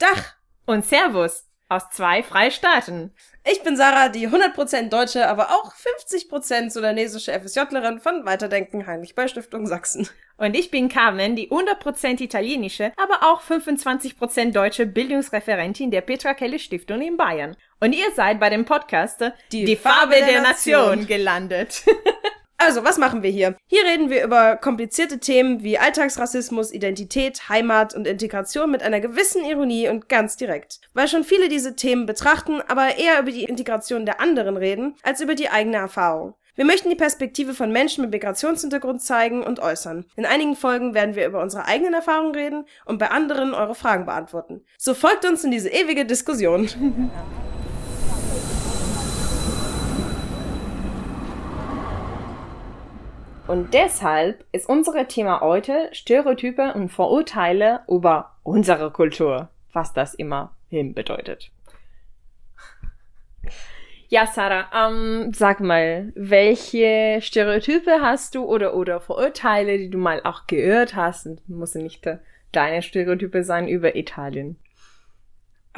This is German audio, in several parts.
Dach und Servus aus zwei Freistaaten. Ich bin Sarah, die 100% deutsche, aber auch 50% sudanesische FSJlerin von Weiterdenken Heinrich Böll Stiftung Sachsen. Und ich bin Carmen, die 100% italienische, aber auch 25% deutsche Bildungsreferentin der Petra Kelle Stiftung in Bayern. Und ihr seid bei dem Podcast Die, die Farbe, der, der Nation. Nation gelandet. Also, was machen wir hier? Hier reden wir über komplizierte Themen wie Alltagsrassismus, Identität, Heimat und Integration mit einer gewissen Ironie und ganz direkt. Weil schon viele diese Themen betrachten, aber eher über die Integration der anderen reden, als über die eigene Erfahrung. Wir möchten die Perspektive von Menschen mit Migrationshintergrund zeigen und äußern. In einigen Folgen werden wir über unsere eigenen Erfahrungen reden und bei anderen eure Fragen beantworten. So folgt uns in diese ewige Diskussion. Und deshalb ist unser Thema heute Stereotype und Vorurteile über unsere Kultur, was das immer hin bedeutet. Ja, Sarah, ähm, sag mal, welche Stereotype hast du oder, oder Vorurteile, die du mal auch gehört hast? Und muss nicht deine Stereotype sein über Italien.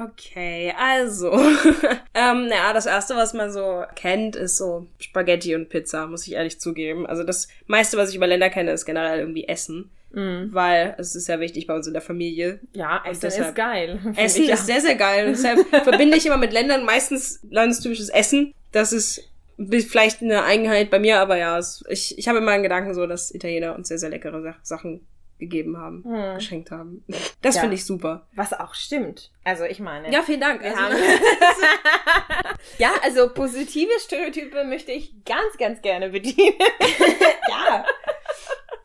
Okay, also, ähm, naja, das erste, was man so kennt, ist so Spaghetti und Pizza, muss ich ehrlich zugeben. Also das meiste, was ich über Länder kenne, ist generell irgendwie Essen. Mm. Weil es ist ja wichtig bei uns in der Familie. Ja, Essen ist geil. Essen ist sehr, sehr geil. Und deshalb verbinde ich immer mit Ländern meistens landestypisches Essen. Das ist vielleicht eine Eigenheit bei mir, aber ja, ich, ich habe immer einen Gedanken so, dass Italiener uns sehr, sehr leckere Sachen gegeben haben, hm. geschenkt haben. Das ja. finde ich super. Was auch stimmt. Also ich meine. Ja, vielen Dank. Also, ja, also positive Stereotype möchte ich ganz, ganz gerne bedienen. ja.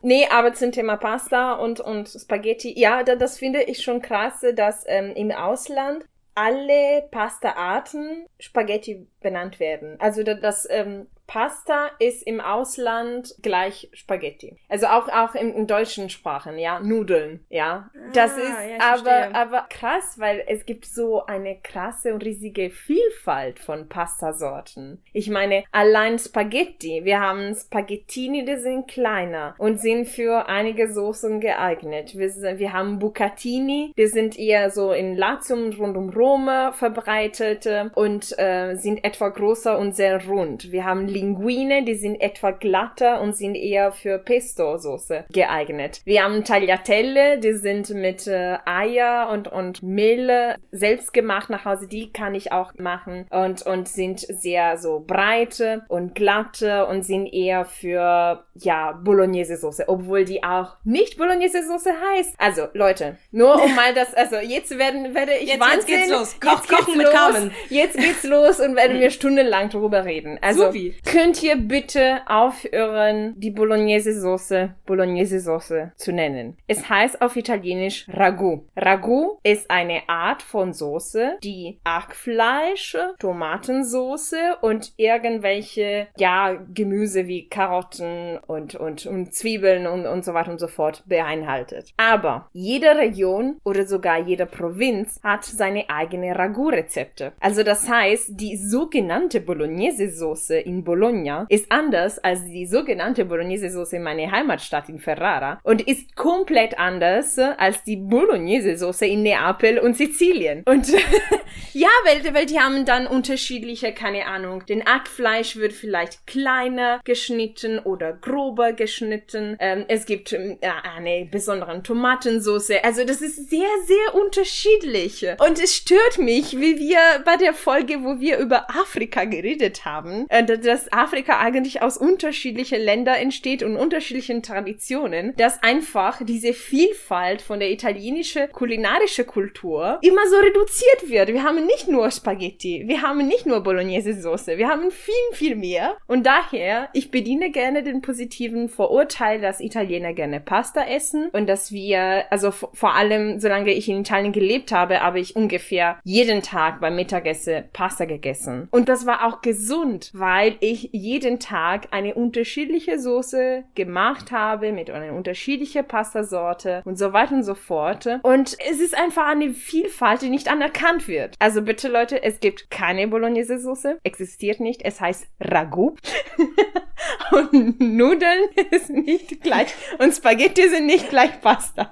Nee, aber zum Thema Pasta und, und Spaghetti, ja, da, das finde ich schon krass, dass ähm, im Ausland alle Pasta-Arten Spaghetti benannt werden. Also das, das ähm, Pasta ist im Ausland gleich Spaghetti. Also auch, auch in, in deutschen Sprachen, ja, Nudeln, ja. Das ah, ist ja, aber, aber krass, weil es gibt so eine krasse und riesige Vielfalt von Pastasorten. Ich meine, allein Spaghetti. Wir haben Spaghettini, die sind kleiner und sind für einige Soßen geeignet. Wir, wir haben Bucatini, die sind eher so in Latium rund um Rom verbreitet und äh, sind etwa größer und sehr rund. Wir haben Linguine, die sind etwa glatter und sind eher für Pesto-Soße geeignet. Wir haben Tagliatelle, die sind mit äh, Eier und, und Mehl selbst gemacht nach Hause. Die kann ich auch machen und, und sind sehr so breite und glatte und sind eher für, ja, Bolognese-Soße, obwohl die auch nicht Bolognese-Soße heißt. Also, Leute, nur um mal das, also jetzt werden, werde ich jetzt, Wahnsinn. Jetzt geht's los. Koch, jetzt kochen mit Carmen. Jetzt geht's los und werden wir stundenlang drüber reden. Also, Supi. Könnt ihr bitte aufhören, die Bolognese-Soße Bolognese-Soße zu nennen? Es heißt auf Italienisch Ragu. Ragu ist eine Art von Soße, die Hackfleisch, Tomatensoße und irgendwelche, ja, Gemüse wie Karotten und, und, und Zwiebeln und, und so weiter und so fort beinhaltet. Aber jede Region oder sogar jede Provinz hat seine eigene Ragu-Rezepte. Also das heißt, die sogenannte Bolognese-Soße in Bologna Bologna ist anders als die sogenannte Bolognese-Soße in meiner Heimatstadt in Ferrara und ist komplett anders als die Bolognese-Soße in Neapel und Sizilien. Und ja, weil, weil die haben dann unterschiedliche, keine Ahnung, den Hackfleisch wird vielleicht kleiner geschnitten oder grober geschnitten. Ähm, es gibt äh, eine besondere Tomatensauce. Also das ist sehr, sehr unterschiedlich. Und es stört mich, wie wir bei der Folge, wo wir über Afrika geredet haben, äh, dass Afrika eigentlich aus unterschiedlichen Ländern entsteht und unterschiedlichen Traditionen, dass einfach diese Vielfalt von der italienischen kulinarische Kultur immer so reduziert wird. Wir haben nicht nur Spaghetti, wir haben nicht nur Bolognese-Soße, wir haben viel, viel mehr. Und daher, ich bediene gerne den positiven Vorurteil, dass Italiener gerne Pasta essen und dass wir, also vor allem, solange ich in Italien gelebt habe, habe ich ungefähr jeden Tag beim Mittagessen Pasta gegessen. Und das war auch gesund, weil ich ich jeden Tag eine unterschiedliche Soße gemacht habe mit einer unterschiedlichen Pastasorte und so weiter und so fort. Und es ist einfach eine Vielfalt, die nicht anerkannt wird. Also bitte Leute, es gibt keine Bolognese-Soße, existiert nicht. Es heißt Ragu. und Nudeln ist nicht gleich und Spaghetti sind nicht gleich Pasta.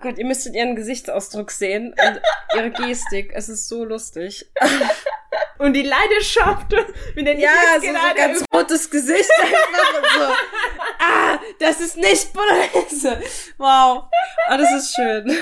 Gott, ihr müsstet ihren Gesichtsausdruck sehen und ihre Gestik. Es ist so lustig. Und die Leidenschaft, mit der ja, so, so ganz rotes Gesicht einfach und so. Ah, das ist nicht Bolognese. Wow. Oh, das ist schön.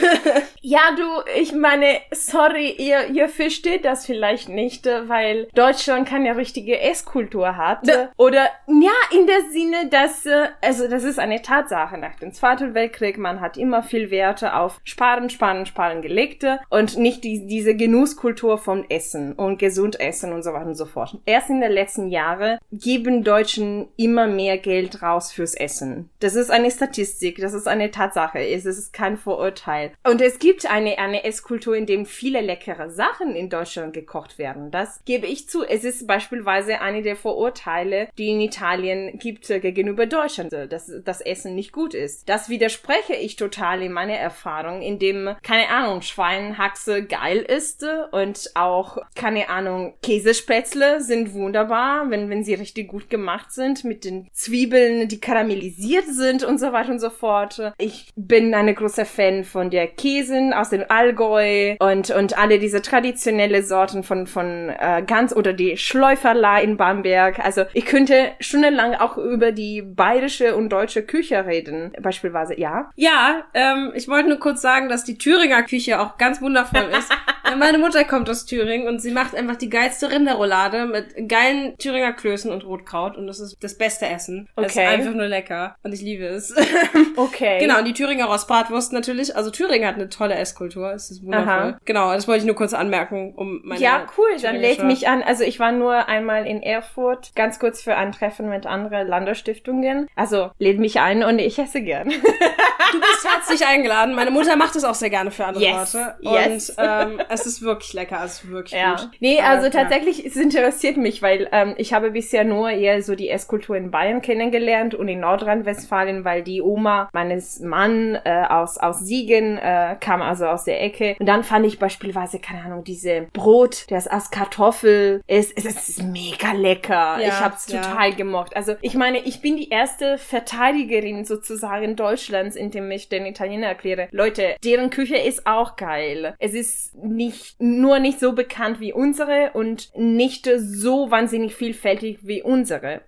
Ja, du, ich meine, sorry, ihr, ihr versteht das vielleicht nicht, weil Deutschland keine richtige Esskultur hat. Ne. Oder, ja, in der Sinne, dass, äh, also das ist eine Tatsache nach dem Zweiten Weltkrieg, man hat immer viel Werte auf Sparen, Sparen, Sparen gelegt und nicht die, diese Genusskultur vom Essen und gesund essen und so weiter und so fort. Erst in den letzten Jahren geben Deutschen immer mehr Geld raus fürs Essen. Das ist eine Statistik, das ist eine Tatsache, es ist kein Vorurteil. Und es gibt eine, eine Esskultur, in dem viele leckere Sachen in Deutschland gekocht werden. Das gebe ich zu. Es ist beispielsweise eine der Vorurteile, die in Italien gibt äh, gegenüber Deutschland, dass das Essen nicht gut ist. Das widerspreche ich total in meiner Erfahrung, in dem, keine Ahnung, Schweinhaxe geil ist und auch, keine Ahnung, Käsespätzle sind wunderbar, wenn, wenn sie richtig gut gemacht sind, mit den Zwiebeln, die karamellisiert sind und so weiter und so fort. Ich bin eine große Fan von der Käsen aus dem Allgäu und, und alle diese traditionelle Sorten von, von äh, Gans oder die Schläuferla in Bamberg. Also ich könnte stundenlang auch über die bayerische und deutsche Küche reden, beispielsweise, ja? Ja, ähm, ich wollte nur kurz sagen, dass die Thüringer Küche auch ganz wundervoll ist. Meine Mutter kommt aus Thüringen und sie macht einfach die geilste Rinderroulade mit geilen Thüringer Klößen und Rotkraut und das ist das beste Essen. Okay. Es ist einfach nur lecker und ich liebe es. Okay. genau, und die Thüringer Rostbratwurst natürlich. Also Thüringen hat eine tolle Esskultur. Es ist wundervoll. Aha. Genau, das wollte ich nur kurz anmerken, um meine Ja, cool, dann lädt mich an. Also ich war nur einmal in Erfurt, ganz kurz für ein Treffen mit anderen Landesstiftungen. Also lädt mich ein und ich esse gern. du bist herzlich eingeladen. Meine Mutter macht es auch sehr gerne für andere yes. Leute. Und yes. ähm, es ist wirklich lecker, es ist wirklich ja. gut. Nee, also Aber, tatsächlich, ja. es interessiert mich, weil ähm, ich habe bisher nur eher so die Esskultur in Bayern kennengelernt und in Nordrhein-Westfalen, weil die Oma meines Mann äh, aus, aus Siegen äh, kam also aus der Ecke. Und dann fand ich beispielsweise, keine Ahnung, diese Brot, das aus Kartoffel ist, es ist mega lecker. Ja, ich hab's total gemocht. Also ich meine, ich bin die erste Verteidigerin sozusagen Deutschlands, in dem ich den Italiener erkläre. Leute, deren Küche ist auch geil. Es ist nicht, nur nicht so bekannt wie unsere und nicht so wahnsinnig vielfältig wie unsere.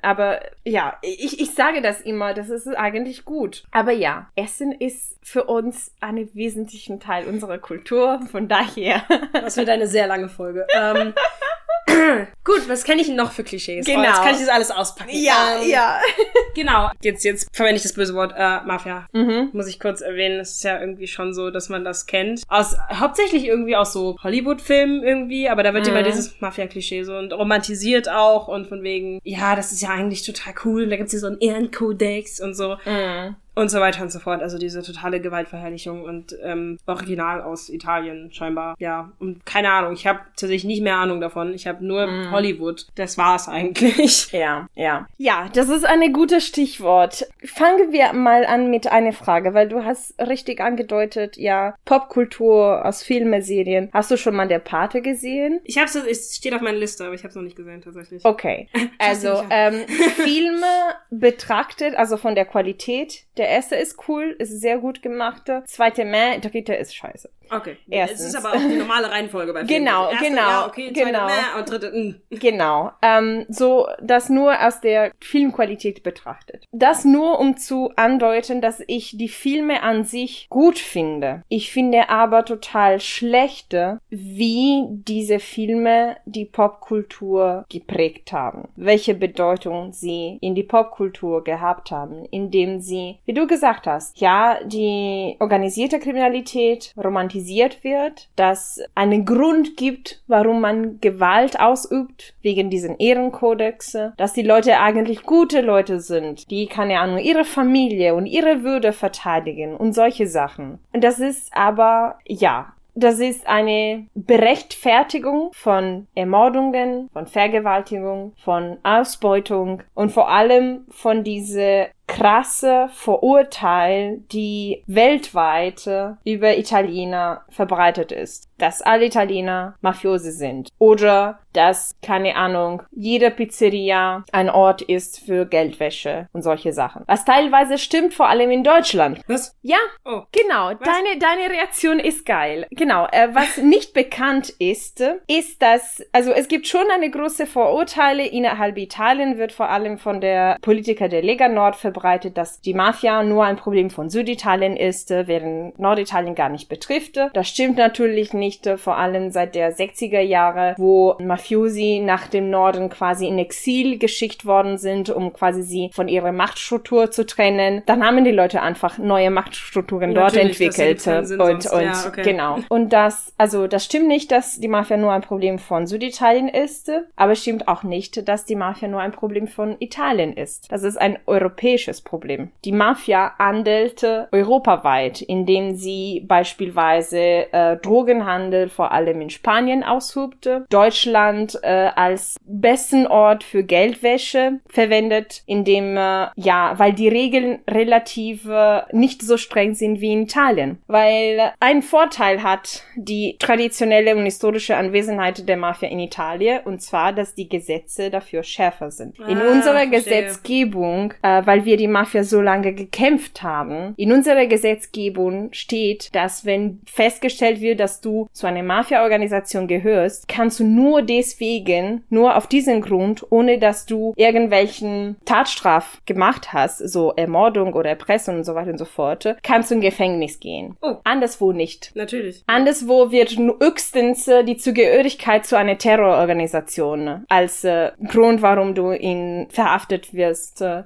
Aber ja, ich, ich sage das immer, das ist eigentlich gut. Aber ja, Essen ist für uns einen wesentlichen Teil unserer Kultur. Von daher. Das wird eine sehr lange Folge. Ähm, Gut, was kenne ich noch für Klischees? Genau. Oh, jetzt kann ich das alles auspacken. Ja, ähm, ja. genau. Jetzt, jetzt verwende ich das böse Wort äh, Mafia. Mhm. Muss ich kurz erwähnen. Es ist ja irgendwie schon so, dass man das kennt. Aus, hauptsächlich irgendwie aus so Hollywood-Filmen irgendwie, aber da wird mhm. immer dieses Mafia-Klischee so und romantisiert auch und von wegen, ja, das ist ja eigentlich total cool. Und da gibt's hier so einen Ehrenkodex und so. Mhm und so weiter und so fort. Also diese totale Gewaltverherrlichung und ähm, Original aus Italien scheinbar. Ja, und keine Ahnung, ich habe tatsächlich nicht mehr Ahnung davon. Ich habe nur mm. Hollywood. Das war's eigentlich. Ja, ja. Ja, das ist ein gutes Stichwort. Fangen wir mal an mit einer Frage, weil du hast richtig angedeutet, ja, Popkultur aus Filme, Serien. Hast du schon mal der Pate gesehen? Ich hab's, es steht auf meiner Liste, aber ich habe es noch nicht gesehen tatsächlich. Okay. Also ähm, Filme betrachtet, also von der Qualität der erste ist cool, ist sehr gut gemacht. Zweite Meh, dritte ist scheiße. Okay. Erstens. Es ist aber auch die normale Reihenfolge bei Filmen. Genau, erste, genau. Ja, okay, genau. Meh und dritte, mh. Mm. Genau. Ähm, so, das nur aus der Filmqualität betrachtet. Das nur, um zu andeuten, dass ich die Filme an sich gut finde. Ich finde aber total schlechte, wie diese Filme die Popkultur geprägt haben. Welche Bedeutung sie in die Popkultur gehabt haben, indem sie, wie du gesagt hast, ja, die organisierte Kriminalität romantisiert kritisiert wird, dass einen Grund gibt, warum man Gewalt ausübt, wegen diesen Ehrenkodex, dass die Leute eigentlich gute Leute sind, die, keine Ahnung, ihre Familie und ihre Würde verteidigen und solche Sachen. Und das ist aber, ja, das ist eine Berechtfertigung von Ermordungen, von Vergewaltigung, von Ausbeutung und vor allem von diese krasse Vorurteil, die weltweit über Italiener verbreitet ist dass alle Italiener Mafiose sind. Oder dass, keine Ahnung, jede Pizzeria ein Ort ist für Geldwäsche und solche Sachen. Was teilweise stimmt, vor allem in Deutschland. Was? Ja, Oh. genau. Was? Deine, deine Reaktion ist geil. Genau. Äh, was nicht bekannt ist, ist, dass, also es gibt schon eine große Vorurteile innerhalb Italien, wird vor allem von der Politiker der Lega Nord verbreitet, dass die Mafia nur ein Problem von Süditalien ist, äh, während Norditalien gar nicht betrifft. Das stimmt natürlich nicht, äh, vor allem seit der 60er Jahre, wo Mafiosi nach dem Norden quasi in Exil geschickt worden sind, um quasi sie von ihrer Machtstruktur zu trennen. Dann haben die Leute einfach neue Machtstrukturen dort Natürlich, das entwickelt. und und Ja, okay. genau. Und das, also das stimmt nicht, dass die Mafia nur ein Problem von Süditalien ist, aber es stimmt auch nicht, dass die Mafia nur ein Problem von Italien ist. Das ist ein europäisches Problem. Die Mafia handelte europaweit, indem sie beispielsweise äh, Drogenhandel vor allem in Spanien ausübte, Deutschland äh, als besten Ort für Geldwäsche verwendet, indem äh, ja, weil die Regeln relativ äh, nicht so streng sind wie in Italien, weil ein Vorteil hat die traditionelle und historische Anwesenheit der Mafia in Italien und zwar, dass die Gesetze dafür schärfer sind. in Ah, unserer verstehe. Gesetzgebung, äh, weil wir die Mafia so lange gekämpft haben, in unserer Gesetzgebung steht, dass wenn festgestellt wird, dass du zu einer Mafia-Organisation gehörst, kannst du nur deswegen, nur auf diesen Grund, ohne dass du irgendwelchen Tatstraf gemacht hast, so Ermordung oder Erpressung und so weiter und so fort, kannst du in Gefängnis gehen. Oh. Anderswo nicht. Natürlich. Anderswo wird höchstens äh, die Zugehörigkeit zu einer Terrororganisation als äh, Grund, warum du in verhaftet wirst, äh,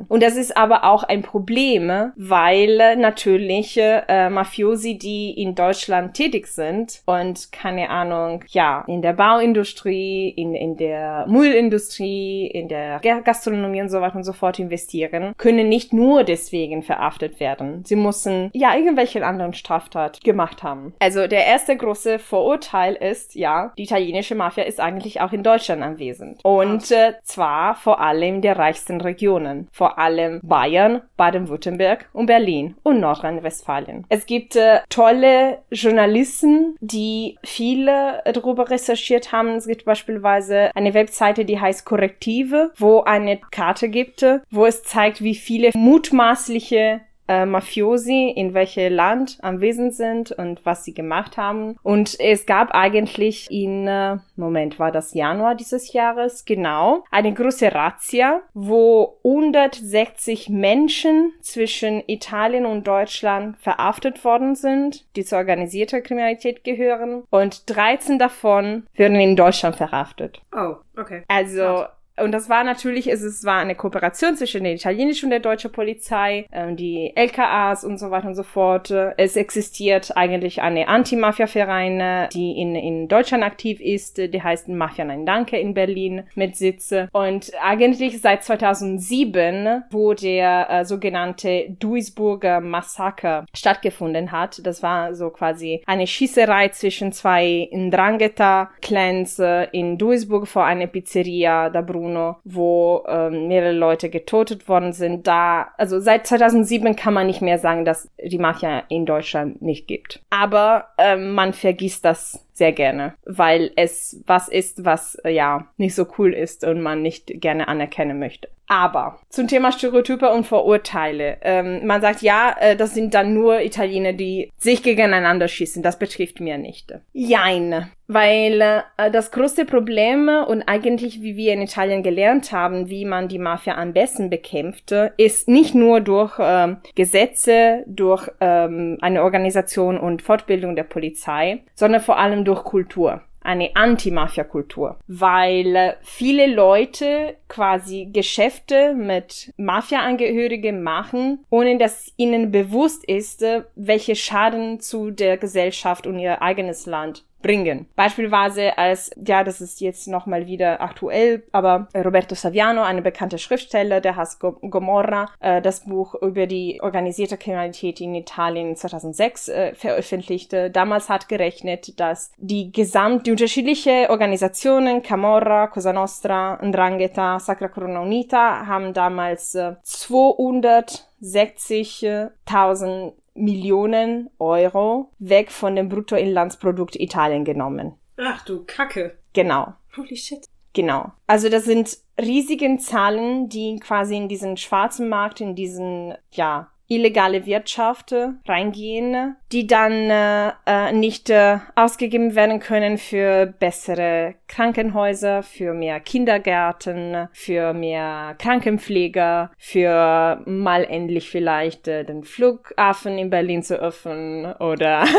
wahrgenommen. Und das ist aber auch ein Problem, weil äh, natürlich äh, Mafiosi, die in Deutschland tätig sind und keine Ahnung, ja, in der Bauindustrie, in, in der Müllindustrie, in der Ga- Gastronomie und so weiter und so fort investieren, können nicht nur deswegen verhaftet werden. Sie müssen ja irgendwelche anderen Straftat gemacht haben. Also der erste große Vorurteil ist, ja, die italienische Mafia ist eigentlich auch in Deutschland anwesend. Und äh, zwar vor allem der reichsten Regionen. Vor allem Bayern, Baden-Württemberg und Berlin und Nordrhein-Westfalen. Es gibt äh, tolle Journalisten, die viele darüber recherchiert haben. Es gibt beispielsweise eine Webseite, die heißt Korrektive, wo eine Karte gibt, wo es zeigt, wie viele mutmaßliche äh, Mafiosi in welchem Land anwesend sind und was sie gemacht haben. Und es gab eigentlich in, äh, Moment, war das Januar dieses Jahres, genau, eine große Razzia, wo 160 Menschen zwischen Italien und Deutschland verhaftet worden sind, die zur organisierten Kriminalität gehören. Und 13 davon werden in Deutschland verhaftet. Oh, okay. Also, und das war natürlich, es, war eine Kooperation zwischen der italienischen und der deutschen Polizei, ähm, die LKAs und so weiter und so fort. Es existiert eigentlich eine Anti-Mafia-Verein, die in, in Deutschland aktiv ist, die heißt Mafia Nein Danke in Berlin mit Sitze. Und eigentlich seit 2007, wo der äh, sogenannte Duisburger Massaker stattgefunden hat, das war so quasi eine Schießerei zwischen zwei Ndrangheta-Clans äh, in Duisburg vor einer Pizzeria da Bruno, wo ähm, mehrere Leute getötet worden sind. Da, also seit 2007 kann man nicht mehr sagen, dass die Mafia in Deutschland nicht gibt. Aber ähm, man vergisst das sehr gerne, weil es was ist, was äh, ja nicht so cool ist und man nicht gerne anerkennen möchte. Aber zum Thema Stereotype und Vorurteile. Ähm, man sagt, ja, äh, das sind dann nur Italiener, die sich gegeneinander schießen. Das betrifft mir nicht. Jein. Weil äh, das größte Problem und eigentlich, wie wir in Italien gelernt haben, wie man die Mafia am besten bekämpft, ist nicht nur durch ähm, Gesetze, durch ähm, eine Organisation und Fortbildung der Polizei, sondern vor allem durch Kultur eine Anti-Mafia-Kultur, weil viele Leute quasi Geschäfte mit Mafia-Angehörigen machen, ohne dass ihnen bewusst ist, äh, welche Schaden zu der Gesellschaft und ihr eigenes Land bringen. Beispielsweise als, ja, das ist jetzt nochmal wieder aktuell, aber Roberto Saviano, eine bekannte Schriftsteller, der heißt Gomorra, äh, das Buch über die organisierte Kriminalität in Italien 2006 äh, veröffentlichte. Damals hat gerechnet, dass die gesamt, die unterschiedliche Organisationen, Camorra, Cosa Nostra, Ndrangheta, Sacra Corona Unita, haben damals äh, 260.000 Millionen Euro weg von dem Bruttoinlandsprodukt Italien genommen. Ach du Kacke. Genau. Holy shit. Genau. Also das sind riesigen Zahlen, die quasi in diesen schwarzen Markt, in diesen, ja, illegale Wirtschaft reingehen, die dann äh, äh, nicht äh, ausgegeben werden können für bessere Krankenhäuser, für mehr Kindergärten, für mehr Krankenpfleger, für mal endlich vielleicht äh, den Flughafen in Berlin zu öffnen oder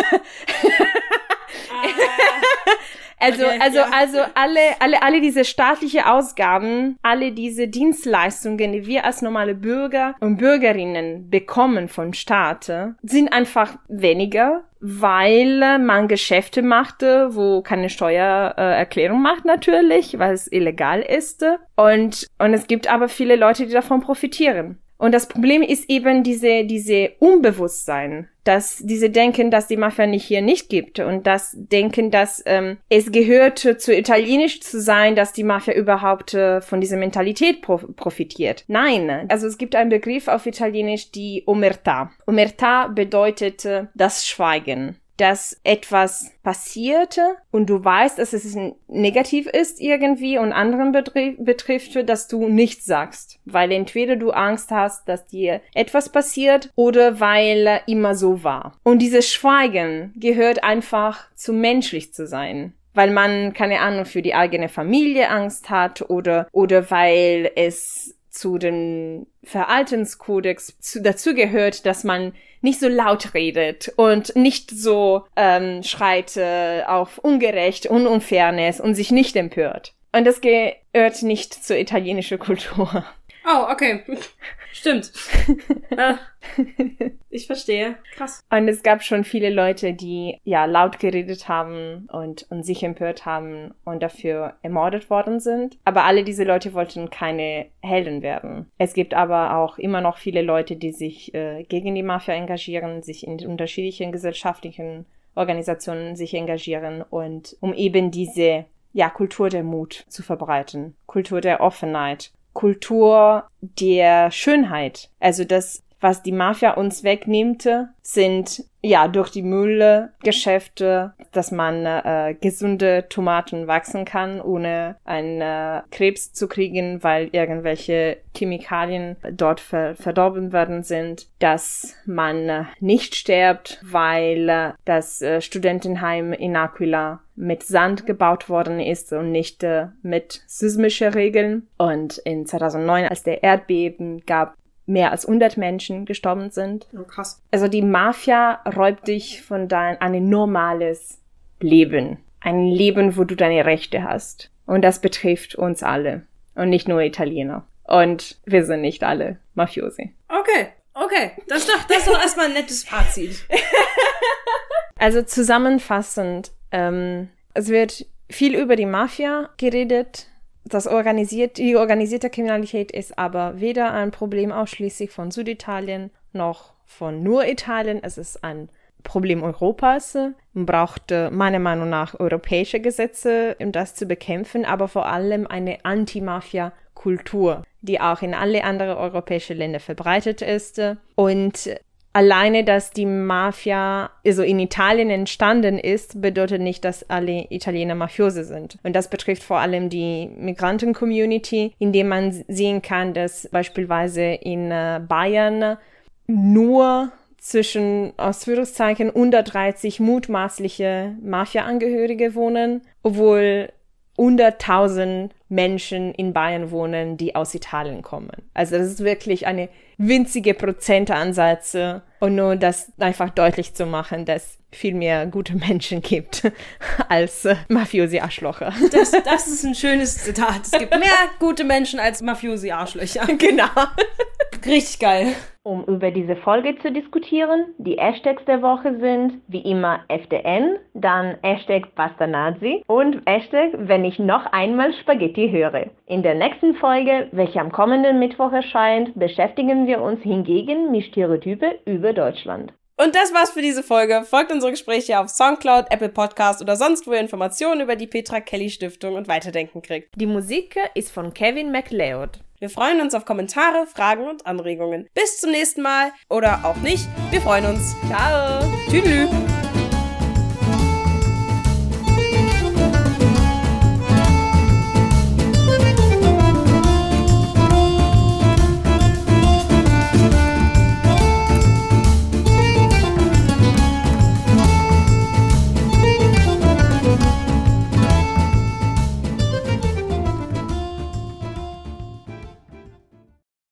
Also, okay, also, ja. also alle, alle, alle diese staatliche Ausgaben, alle diese Dienstleistungen, die wir als normale Bürger und Bürgerinnen bekommen von Staat, sind einfach weniger, weil man Geschäfte machte, wo keine Steuererklärung macht natürlich, weil es illegal ist. Und, und es gibt aber viele Leute, die davon profitieren. Und das Problem ist eben diese, diese Unbewusstsein, dass diese denken, dass die Mafia nicht hier nicht gibt und das denken, dass ähm, es gehört zu italienisch zu sein, dass die Mafia überhaupt äh, von dieser Mentalität pro profitiert. Nein, also es gibt einen Begriff auf Italienisch, die Omerta. Omerta bedeutet äh, das Schweigen dass etwas passierte und du weißt, dass es negativ ist irgendwie und anderen betrifft, dass du nichts sagst. Weil entweder du Angst hast, dass dir etwas passiert oder weil immer so war. Und dieses Schweigen gehört einfach zu menschlich zu sein weil man keine Ahnung für die eigene Familie Angst hat oder oder weil es zu dem Verhaltenskodex zu, dazu gehört, dass man nicht so laut redet und nicht so ähm, schreit äh, auf Ungerecht und Unfairness und sich nicht empört. Und das gehört nicht zur italienischen Kultur. Oh, okay. Stimmt. ah, ich verstehe. Krass. Und es gab schon viele Leute, die ja laut geredet haben und, und sich empört haben und dafür ermordet worden sind. Aber alle diese Leute wollten keine Helden werden. Es gibt aber auch immer noch viele Leute, die sich äh, gegen die Mafia engagieren, sich in unterschiedlichen gesellschaftlichen Organisationen sich engagieren und um eben diese ja, Kultur der Mut zu verbreiten, Kultur der Offenheit Kultur der Schönheit. Also das, was die Mafia uns wegnimmt, sind ja durch die Müllgeschäfte, dass man äh, gesunde Tomaten wachsen kann, ohne einen äh, Krebs zu kriegen, weil irgendwelche Chemikalien dort ver verdorben worden sind, dass man äh, nicht stirbt, weil äh, das äh, Studentenheim in Aquila mit Sand gebaut worden ist und nicht äh, mit sismischer Regeln. Und in 2009, als der Erdbeben gab, mehr als 100 Menschen gestorben sind. Oh, krass. Also die Mafia räubt dich von dein ein normales Leben. Ein Leben, wo du deine Rechte hast. Und das betrifft uns alle. Und nicht nur Italiener. Und wir sind nicht alle Mafiosi. Okay, okay. Das ist doch, das ist doch erstmal ein nettes Fazit. also zusammenfassend, ähm, es wird viel über die Mafia geredet, das organisiert, die organisierte Kriminalität ist aber weder ein Problem ausschließlich von Süditalien noch von nur Italien. Es ist ein Problem Europas. Man braucht meiner Meinung nach europäische Gesetze, um das zu bekämpfen, aber vor allem eine Anti-Mafia-Kultur, die auch in alle anderen europäischen Länder verbreitet ist. Und alleine, dass die Mafia also in Italien entstanden ist, bedeutet nicht, dass alle Italiener Mafiose sind. Und das betrifft vor allem die Migranten-Community, indem man sehen kann, dass beispielsweise in äh, Bayern nur zwischen Ausführungszeichen 130 mutmaßliche Mafia-Angehörige wohnen, obwohl 100.000 Menschen in Bayern wohnen, die aus Italien kommen. Also das ist wirklich eine winzige Prozentansatz und nur das einfach deutlich zu machen, dass viel mehr gute Menschen gibt als Mafiosi-Arschlocher. Das, das ist ein schönes Zitat. Es gibt mehr gute Menschen als Mafiosi-Arschlöcher. Genau. Richtig geil. Um über diese Folge zu diskutieren, die Hashtags der Woche sind wie immer FDN, dann Hashtag Pastanazi und Hashtag wenn ich noch einmal Spaghetti höre. In der nächsten Folge, welche am kommenden Mittwoch erscheint, beschäftigen wir uns hingegen mit Stereotype über Deutschland. Und das war's für diese Folge. Folgt unsere Gespräche auf Soundcloud, Apple Podcast oder sonst wo ihr Informationen über die Petra Kelly Stiftung und Weiterdenken kriegt. Die Musik ist von Kevin MacLeod. Wir freuen uns auf Kommentare, Fragen und Anregungen. Bis zum nächsten Mal oder auch nicht. Wir freuen uns. Ciao. Tschüss.